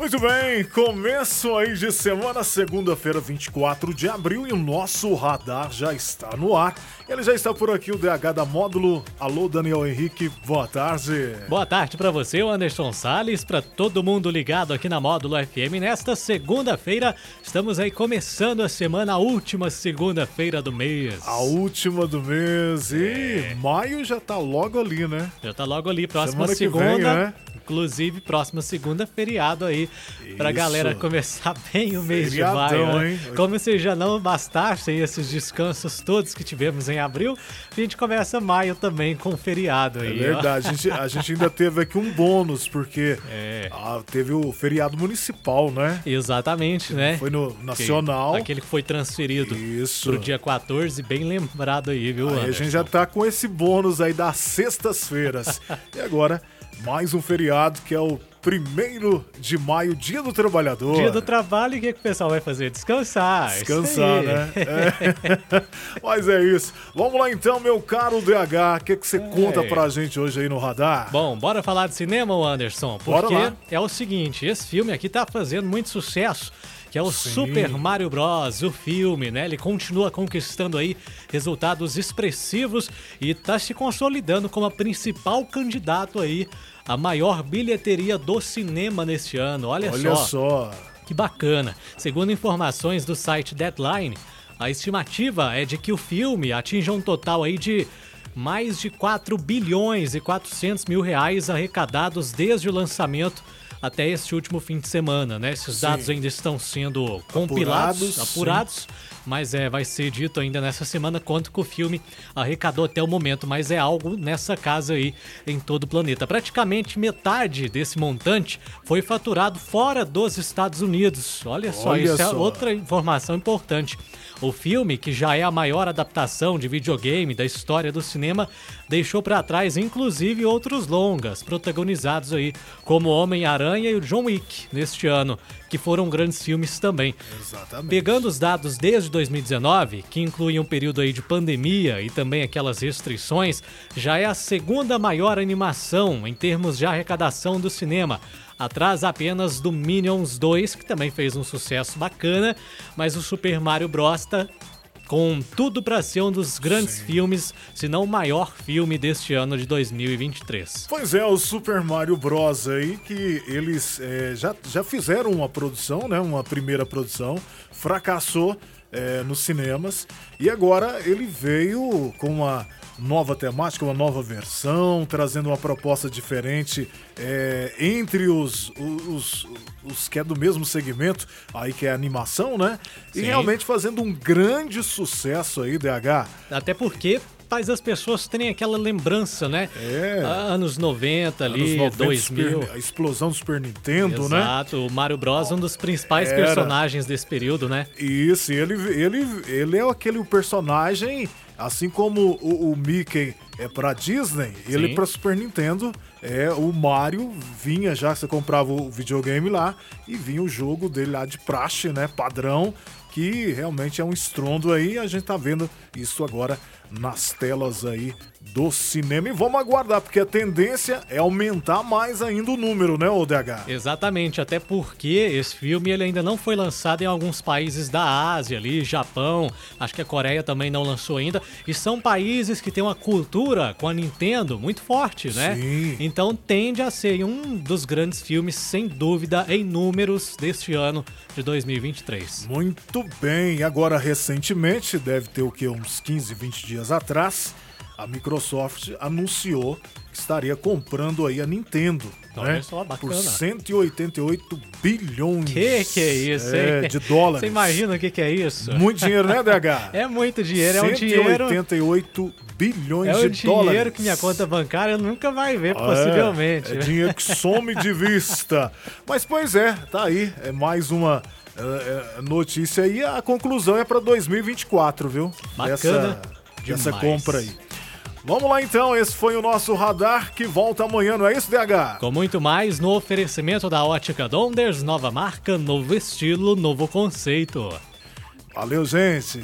Muito bem, começo aí de semana, segunda-feira, 24 de abril, e o nosso radar já está no ar. Ele já está por aqui, o DH da Módulo. Alô, Daniel Henrique, boa tarde. Boa tarde para você, Anderson Salles, para todo mundo ligado aqui na Módulo FM. Nesta segunda-feira, estamos aí começando a semana, a última segunda-feira do mês. A última do mês, e maio já tá logo ali, né? Já tá logo ali, próxima Semana segunda. vem, né? Inclusive, próxima segunda, feriado aí, pra Isso. galera começar bem o mês Feriadão, de maio. né? Como se já não bastassem esses descansos todos que tivemos em abril, a gente começa maio também com feriado É aí. ó. verdade, a gente, a gente ainda teve aqui um bônus, porque É. ah, teve o feriado municipal, né? Exatamente, né? Foi no Nacional. Aquele que foi transferido Isso. pro dia 14, bem lembrado aí, viu, Aí a gente já tá com esse bônus aí das sextas-feiras. e agora, mais um feriado que é o primeiro de maio, Dia do Trabalhador. Dia do trabalho, o que, que o pessoal vai fazer? Descansar. Descansar, né? É. Mas é isso. Vamos lá então, meu caro DH. O que, que você conta pra gente hoje aí no radar? Bom, bora falar de cinema, Anderson? Bora Porque lá. é o seguinte, esse filme aqui tá fazendo muito sucesso, que é o Sim. Super Mario Bros, o filme, né? Ele continua conquistando aí resultados expressivos e tá se consolidando como a principal candidato aí a maior bilheteria do cinema neste ano. Olha, Olha só. que bacana. Segundo informações do site Deadline, a estimativa é de que o filme atinja um total aí de mais de 4 bilhões e 400 mil reais arrecadados desde o lançamento até este último fim de semana, né? Esses Sim. dados ainda estão sendo compilados, Apurados, apurados, mas é, vai ser dito ainda nessa semana quanto que o filme arrecadou até o momento, mas é algo nessa casa aí em todo o planeta. Praticamente metade desse montante foi faturado fora dos Estados Unidos. Olha só, Olha isso é só. outra informação importante. O filme, que já é a maior adaptação de videogame da história do cinema, deixou para trás inclusive outros longas protagonizados aí, como Homem-Aranha e o John Wick neste ano, que foram grandes filmes também. Exatamente. Pegando os dados desde 2019, que incluem um período aí de pandemia e também aquelas restrições, já é a segunda maior animação em termos de arrecadação do cinema. Atrás apenas do Minions 2, que também fez um sucesso bacana, mas o Super Mario Bros. Com tudo para ser um dos grandes filmes, se não o maior filme deste ano de 2023. Pois é, o Super Mario Bros. aí, que eles é, já, já fizeram uma produção, né? Uma primeira produção, fracassou é, nos cinemas e agora ele veio com uma nova temática, uma nova versão, trazendo uma proposta diferente é, entre os, os, os que é do mesmo segmento, aí que é animação, né? E Sim. realmente fazendo um grande sucesso aí, DH. Até porque faz as pessoas terem aquela lembrança, né? É. Ah, Anos 90 ali, Anos 90, 2000. Super- a explosão do Super Nintendo, né? Exato, o Mario Bros é um dos principais Era. personagens desse período, né? Isso, ele, ele, ele é aquele personagem, assim como o, o Mickey é pra Disney, ele Sim. pra Super Nintendo, é o Mario vinha já, você comprava o videogame lá e vinha o jogo dele lá de praxe, né, padrão, que realmente é um estrondo aí, a gente tá vendo isso agora nas telas aí do cinema e vamos aguardar, porque a tendência é aumentar mais ainda o número, né, ODH? Exatamente, até porque esse filme ele ainda não foi lançado em alguns países da Ásia ali, Japão, acho que a Coreia também não lançou ainda, e são países que têm uma cultura com a Nintendo muito forte, né? Sim. Então tende a ser um dos grandes filmes, sem dúvida, em números deste ano de 2023. Muito bem, agora recentemente, deve ter o que, uns 15, 20 dias atrás, a Microsoft anunciou que estaria comprando aí a Nintendo. Olha né? só, bacana. Por 188 bilhões Que que é isso, é, de dólares. Você imagina o que, que é isso? Muito dinheiro, né, DH? É muito dinheiro, é um dinheiro. 188 bilhões É de o dinheiro dólares. que minha conta bancária nunca vai ver, É, possivelmente. É, dinheiro que some de vista. Mas, pois é, tá aí. É mais uma é, é, notícia aí. A conclusão é para 2024, viu? Bacana Dessa, demais. compra aí. Vamos lá então, esse foi o nosso radar que volta amanhã, não é isso, DH? Com muito mais no oferecimento da Ótica Donders, nova marca, novo estilo, novo conceito. Valeu, gente.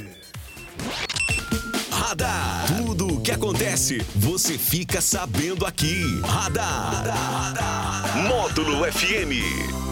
Radar. Tudo o que acontece, você fica sabendo aqui. Radar. Módulo FM.